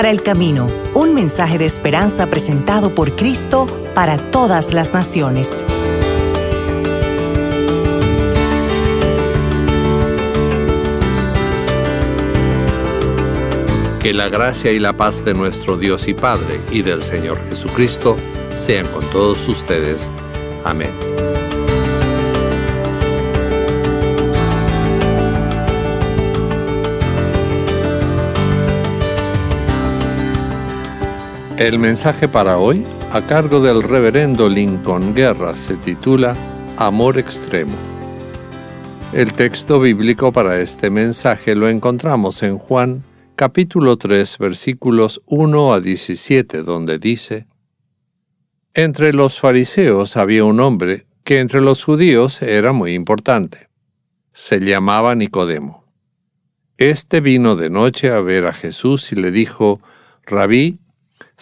para el camino, un mensaje de esperanza presentado por Cristo para todas las naciones. Que la gracia y la paz de nuestro Dios y Padre y del Señor Jesucristo sean con todos ustedes. Amén. El mensaje para hoy, a cargo del reverendo Lincoln Guerra, se titula Amor Extremo. El texto bíblico para este mensaje lo encontramos en Juan capítulo 3 versículos 1 a 17, donde dice, Entre los fariseos había un hombre que entre los judíos era muy importante. Se llamaba Nicodemo. Este vino de noche a ver a Jesús y le dijo, Rabí,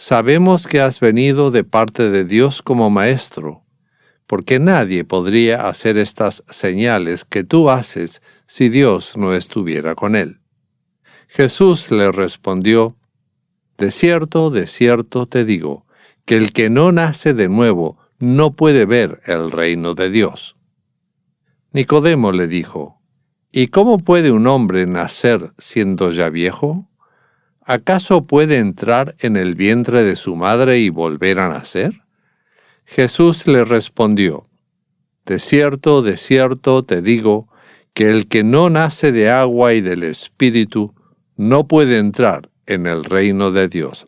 Sabemos que has venido de parte de Dios como maestro, porque nadie podría hacer estas señales que tú haces si Dios no estuviera con él. Jesús le respondió, De cierto, de cierto te digo, que el que no nace de nuevo no puede ver el reino de Dios. Nicodemo le dijo, ¿Y cómo puede un hombre nacer siendo ya viejo? ¿Acaso puede entrar en el vientre de su madre y volver a nacer? Jesús le respondió, De cierto, de cierto te digo, que el que no nace de agua y del Espíritu no puede entrar en el reino de Dios.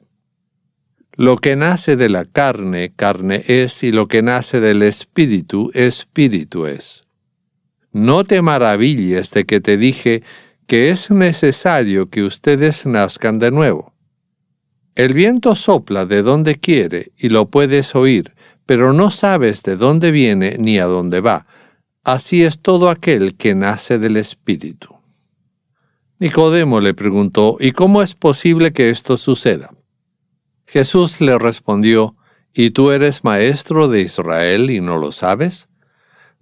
Lo que nace de la carne, carne es, y lo que nace del Espíritu, Espíritu es. No te maravilles de que te dije, que es necesario que ustedes nazcan de nuevo. El viento sopla de donde quiere y lo puedes oír, pero no sabes de dónde viene ni a dónde va. Así es todo aquel que nace del Espíritu. Nicodemo le preguntó, ¿y cómo es posible que esto suceda? Jesús le respondió, ¿y tú eres maestro de Israel y no lo sabes?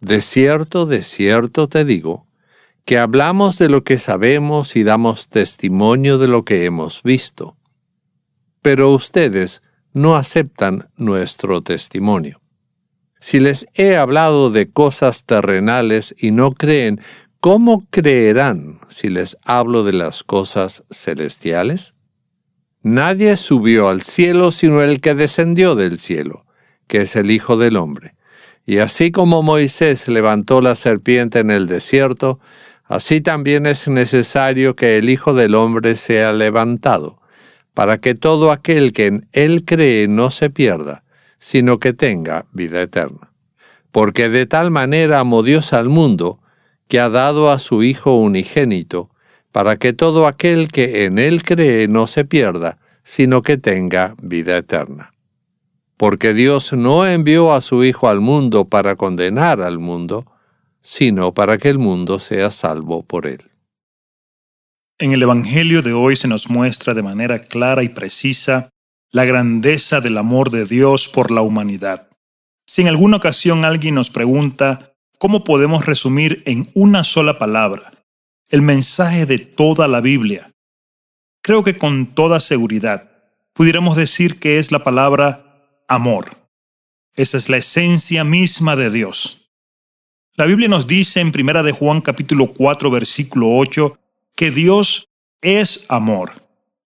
De cierto, de cierto te digo, que hablamos de lo que sabemos y damos testimonio de lo que hemos visto. Pero ustedes no aceptan nuestro testimonio. Si les he hablado de cosas terrenales y no creen, ¿cómo creerán si les hablo de las cosas celestiales? Nadie subió al cielo sino el que descendió del cielo, que es el Hijo del Hombre. Y así como Moisés levantó la serpiente en el desierto, Así también es necesario que el Hijo del Hombre sea levantado, para que todo aquel que en Él cree no se pierda, sino que tenga vida eterna. Porque de tal manera amó Dios al mundo, que ha dado a su Hijo unigénito, para que todo aquel que en Él cree no se pierda, sino que tenga vida eterna. Porque Dios no envió a su Hijo al mundo para condenar al mundo, sino para que el mundo sea salvo por él. En el Evangelio de hoy se nos muestra de manera clara y precisa la grandeza del amor de Dios por la humanidad. Si en alguna ocasión alguien nos pregunta cómo podemos resumir en una sola palabra el mensaje de toda la Biblia, creo que con toda seguridad pudiéramos decir que es la palabra amor. Esa es la esencia misma de Dios. La Biblia nos dice en Primera de Juan capítulo 4 versículo 8 que Dios es amor.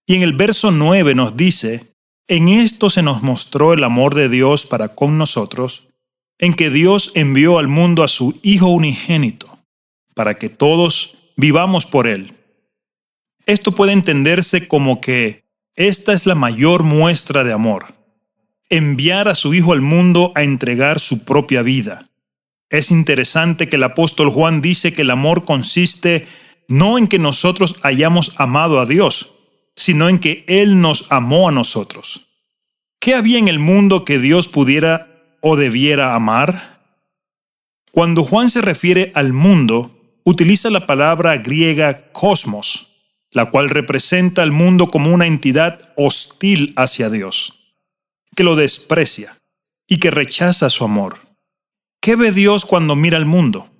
Y en el verso 9 nos dice, en esto se nos mostró el amor de Dios para con nosotros, en que Dios envió al mundo a su Hijo unigénito, para que todos vivamos por Él. Esto puede entenderse como que esta es la mayor muestra de amor, enviar a su Hijo al mundo a entregar su propia vida es interesante que el apóstol Juan dice que el amor consiste no en que nosotros hayamos amado a Dios, sino en que Él nos amó a nosotros. ¿Qué había en el mundo que Dios pudiera o debiera amar? Cuando Juan se refiere al mundo, utiliza la palabra griega cosmos, la cual representa al mundo como una entidad hostil hacia Dios, que lo desprecia y que rechaza su amor. ¿Qué ve Dios cuando mira al mundo?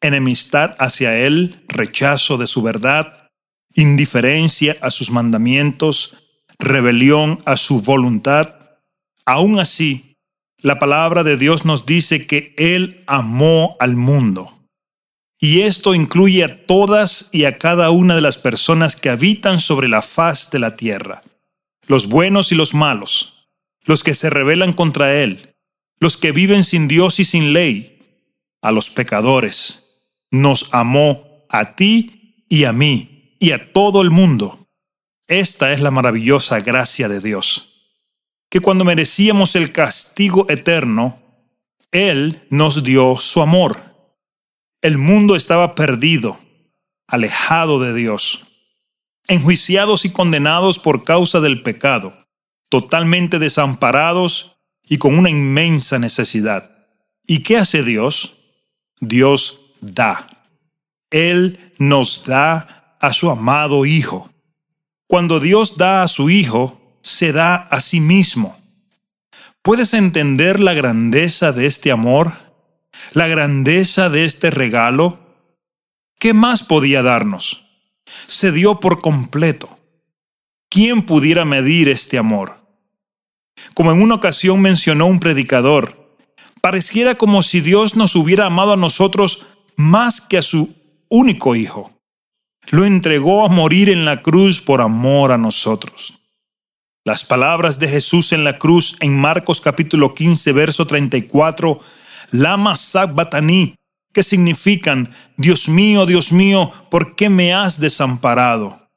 Enemistad hacia Él, rechazo de su verdad, indiferencia a sus mandamientos, rebelión a su voluntad, aún así, la palabra de Dios nos dice que Él amó al mundo. Y esto incluye a todas y a cada una de las personas que habitan sobre la faz de la tierra, los buenos y los malos, los que se rebelan contra Él, los que viven sin Dios y sin ley, a los pecadores. Nos amó a ti y a mí y a todo el mundo. Esta es la maravillosa gracia de Dios, que cuando merecíamos el castigo eterno, Él nos dio su amor. El mundo estaba perdido, alejado de Dios, enjuiciados y condenados por causa del pecado, totalmente desamparados y con una inmensa necesidad. ¿Y qué hace Dios? Dios da. Él nos da a su amado Hijo. Cuando Dios da a su Hijo, se da a sí mismo. ¿Puedes entender la grandeza de este amor? ¿La grandeza de este regalo? ¿Qué más podía darnos? Se dio por completo. ¿Quién pudiera medir este amor? Como en una ocasión mencionó un predicador, pareciera como si Dios nos hubiera amado a nosotros más que a su único Hijo. Lo entregó a morir en la cruz por amor a nosotros. Las palabras de Jesús en la cruz en Marcos capítulo 15, verso 34, Lama Sabbatani, que significan, Dios mío, Dios mío, ¿por qué me has desamparado?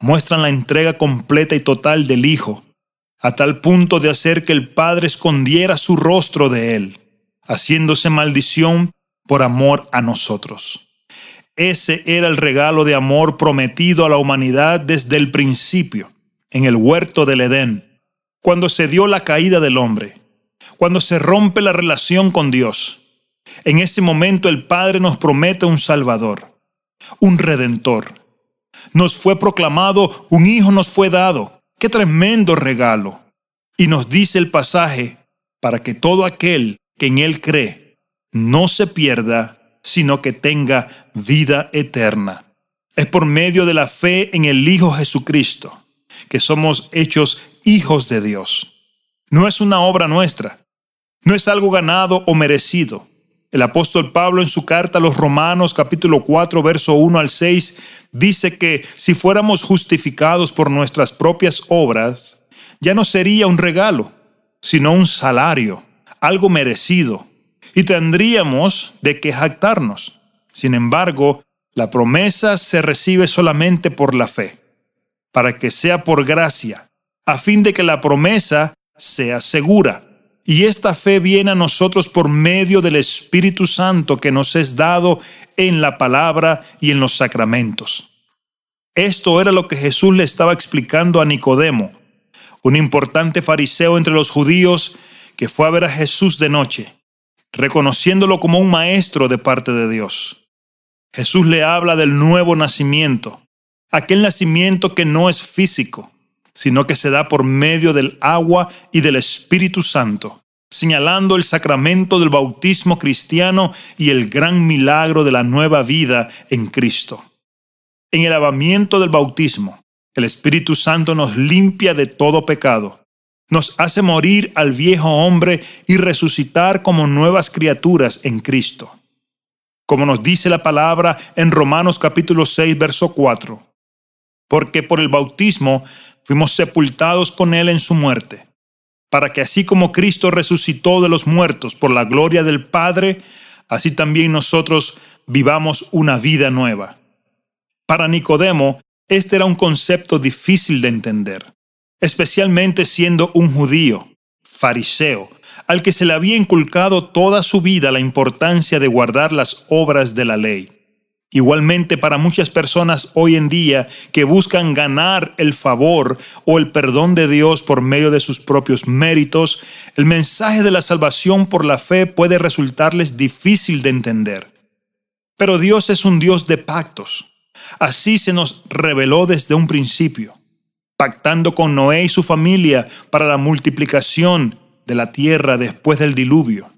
Muestran la entrega completa y total del Hijo, a tal punto de hacer que el Padre escondiera su rostro de él, haciéndose maldición por amor a nosotros. Ese era el regalo de amor prometido a la humanidad desde el principio, en el huerto del Edén, cuando se dio la caída del hombre, cuando se rompe la relación con Dios. En ese momento el Padre nos promete un Salvador, un Redentor. Nos fue proclamado, un Hijo nos fue dado, Qué tremendo regalo. Y nos dice el pasaje, para que todo aquel que en Él cree no se pierda, sino que tenga vida eterna. Es por medio de la fe en el Hijo Jesucristo que somos hechos hijos de Dios. No es una obra nuestra, no es algo ganado o merecido. El apóstol Pablo en su carta a los Romanos capítulo 4 verso 1 al 6 dice que si fuéramos justificados por nuestras propias obras, ya no sería un regalo, sino un salario, algo merecido, y tendríamos de qué jactarnos. Sin embargo, la promesa se recibe solamente por la fe, para que sea por gracia, a fin de que la promesa sea segura y esta fe viene a nosotros por medio del Espíritu Santo que nos es dado en la palabra y en los sacramentos. Esto era lo que Jesús le estaba explicando a Nicodemo, un importante fariseo entre los judíos que fue a ver a Jesús de noche, reconociéndolo como un maestro de parte de Dios. Jesús le habla del nuevo nacimiento, aquel nacimiento que no es físico, sino que se da por medio del agua y del Espíritu Santo, señalando el sacramento del bautismo cristiano y el gran milagro de la nueva vida en Cristo. En el lavamiento del bautismo, el Espíritu Santo nos limpia de todo pecado, nos hace morir al viejo hombre y resucitar como nuevas criaturas en Cristo. Como nos dice la palabra en Romanos capítulo 6, verso 4. Porque por el bautismo fuimos sepultados con Él en su muerte, para que así como Cristo resucitó de los muertos por la gloria del Padre, así también nosotros vivamos una vida nueva. Para Nicodemo, este era un concepto difícil de entender, especialmente siendo un judío, fariseo, al que se le había inculcado toda su vida la importancia de guardar las obras de la ley. Igualmente para muchas personas hoy en día que buscan ganar el favor o el perdón de Dios por medio de sus propios méritos, el mensaje de la salvación por la fe puede resultarles difícil de entender. Pero Dios es un Dios de pactos. Así se nos reveló desde un principio, pactando con Noé y su familia para la multiplicación de la tierra después del diluvio,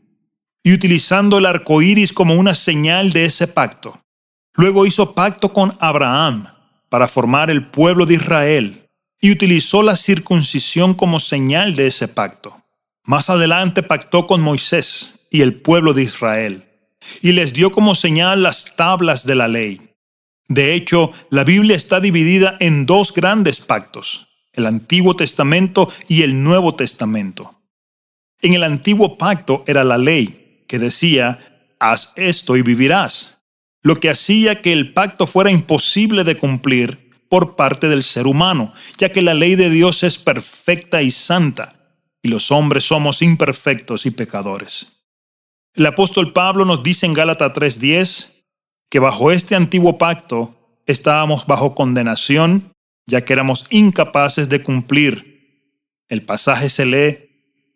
y utilizando el arco iris como una señal de ese pacto Luego hizo pacto con Abraham para formar el pueblo de Israel y utilizó la circuncisión como señal de ese pacto. Más adelante pactó con Moisés y el pueblo de Israel, y les dio como señal las tablas de la ley. De hecho, la Biblia está dividida en dos grandes pactos, el Antiguo Testamento y el Nuevo Testamento. En el Antiguo Pacto era la ley, que decía, haz esto y vivirás, lo que hacía que el pacto fuera imposible de cumplir por parte del ser humano, ya que la ley de Dios es perfecta y santa, y los hombres somos imperfectos y pecadores. El apóstol Pablo nos dice en Gálatas 3:10 que bajo este antiguo pacto estábamos bajo condenación, ya que éramos incapaces de cumplir. El pasaje se lee,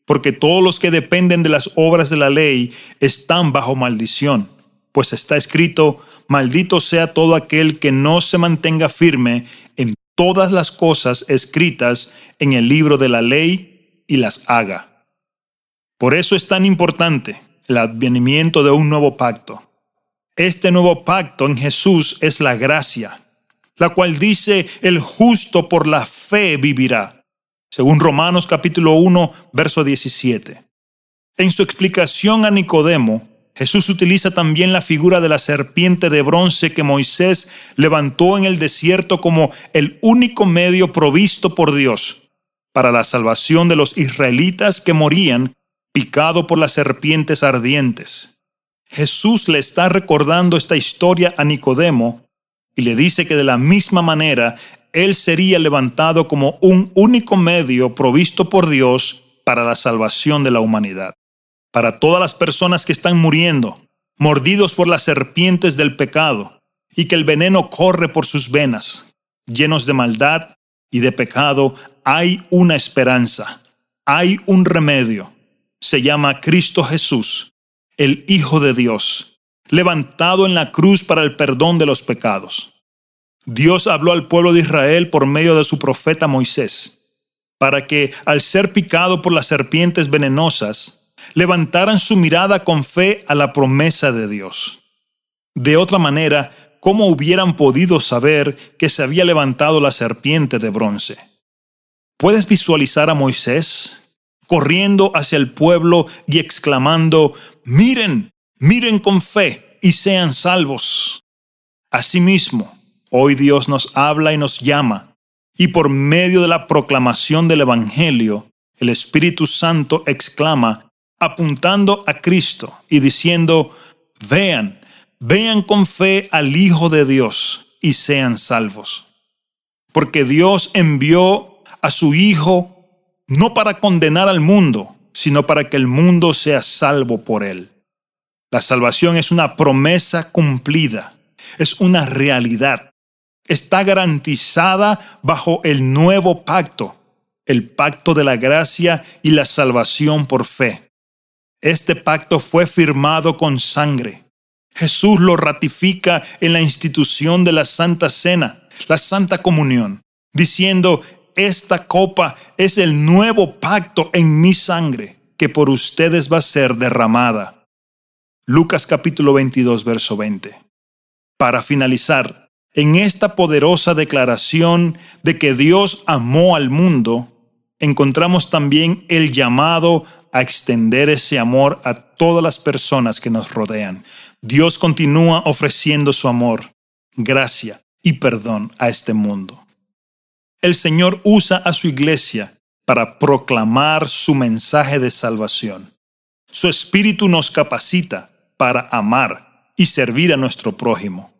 porque todos los que dependen de las obras de la ley están bajo maldición, pues está escrito, maldito sea todo aquel que no se mantenga firme en todas las cosas escritas en el libro de la ley y las haga. Por eso es tan importante el advenimiento de un nuevo pacto. Este nuevo pacto en Jesús es la gracia, la cual dice, el justo por la fe vivirá, según Romanos capítulo 1, verso 17. En su explicación a Nicodemo, Jesús utiliza también la figura de la serpiente de bronce que Moisés levantó en el desierto como el único medio provisto por Dios para la salvación de los israelitas que morían picado por las serpientes ardientes. Jesús le está recordando esta historia a Nicodemo y le dice que de la misma manera él sería levantado como un único medio provisto por Dios para la salvación de la humanidad para todas las personas que están muriendo, mordidos por las serpientes del pecado, y que el veneno corre por sus venas, llenos de maldad y de pecado, hay una esperanza, hay un remedio. Se llama Cristo Jesús, el Hijo de Dios, levantado en la cruz para el perdón de los pecados. Dios habló al pueblo de Israel por medio de su profeta Moisés, para que, al ser picado por las serpientes venenosas, levantaran su mirada con fe a la promesa de Dios. De otra manera, ¿cómo hubieran podido saber que se había levantado la serpiente de bronce? ¿Puedes visualizar a Moisés corriendo hacia el pueblo y exclamando, miren, miren con fe y sean salvos? Asimismo, hoy Dios nos habla y nos llama, y por medio de la proclamación del Evangelio, el Espíritu Santo exclama, apuntando a Cristo y diciendo, vean, vean con fe al Hijo de Dios y sean salvos. Porque Dios envió a su Hijo no para condenar al mundo, sino para que el mundo sea salvo por él. La salvación es una promesa cumplida, es una realidad. Está garantizada bajo el nuevo pacto, el pacto de la gracia y la salvación por fe. Este pacto fue firmado con sangre. Jesús lo ratifica en la institución de la Santa Cena, la Santa Comunión, diciendo, esta copa es el nuevo pacto en mi sangre, que por ustedes va a ser derramada. Lucas capítulo 22, verso 20. Para finalizar, en esta poderosa declaración de que Dios amó al mundo, encontramos también el llamado a extender ese amor a todas las personas que nos rodean. Dios continúa ofreciendo su amor, gracia y perdón a este mundo. El Señor usa a su iglesia para proclamar su mensaje de salvación. Su espíritu nos capacita para amar y servir a nuestro prójimo.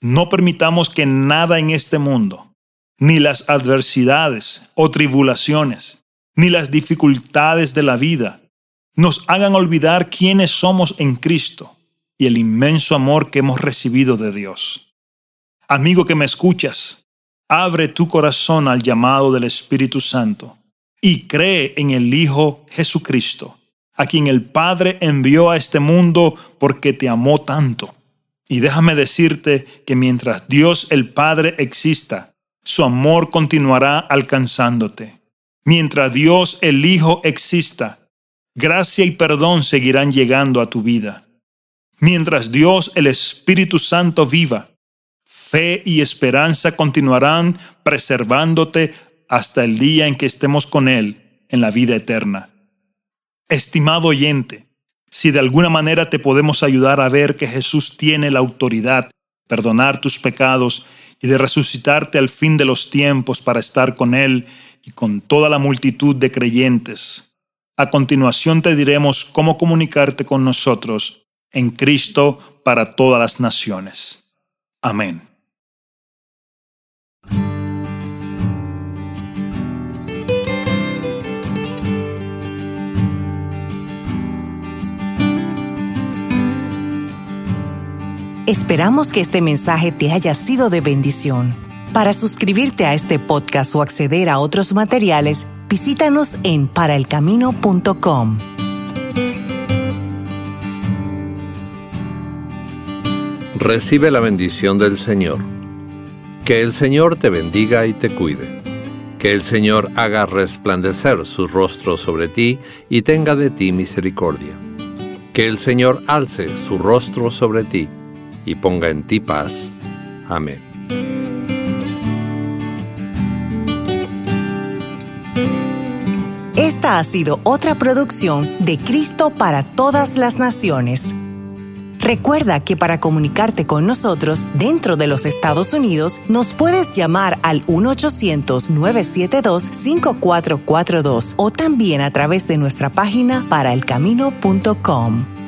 No permitamos que nada en este mundo, ni las adversidades o tribulaciones, ni las dificultades de la vida nos hagan olvidar quiénes somos en Cristo y el inmenso amor que hemos recibido de Dios. Amigo que me escuchas, abre tu corazón al llamado del Espíritu Santo y cree en el Hijo Jesucristo, a quien el Padre envió a este mundo porque te amó tanto. Y déjame decirte que mientras Dios el Padre exista, su amor continuará alcanzándote. Mientras Dios el Hijo exista, gracia y perdón seguirán llegando a tu vida. Mientras Dios el Espíritu Santo viva, fe y esperanza continuarán preservándote hasta el día en que estemos con Él en la vida eterna. Estimado oyente, si de alguna manera te podemos ayudar a ver que Jesús tiene la autoridad, perdonar tus pecados y de resucitarte al fin de los tiempos para estar con Él y con toda la multitud de creyentes. A continuación te diremos cómo comunicarte con nosotros en Cristo para todas las naciones. Amén. Esperamos que este mensaje te haya sido de bendición. Para suscribirte a este podcast o acceder a otros materiales, visítanos en paraelcamino.com. Recibe la bendición del Señor. Que el Señor te bendiga y te cuide. Que el Señor haga resplandecer su rostro sobre ti y tenga de ti misericordia. Que el Señor alce su rostro sobre ti y ponga en ti paz. Amén. Esta ha sido otra producción de Cristo para todas las naciones. Recuerda que para comunicarte con nosotros dentro de los Estados Unidos nos puedes llamar al 1-800-972-5442 o también a través de nuestra página paraelcamino.com.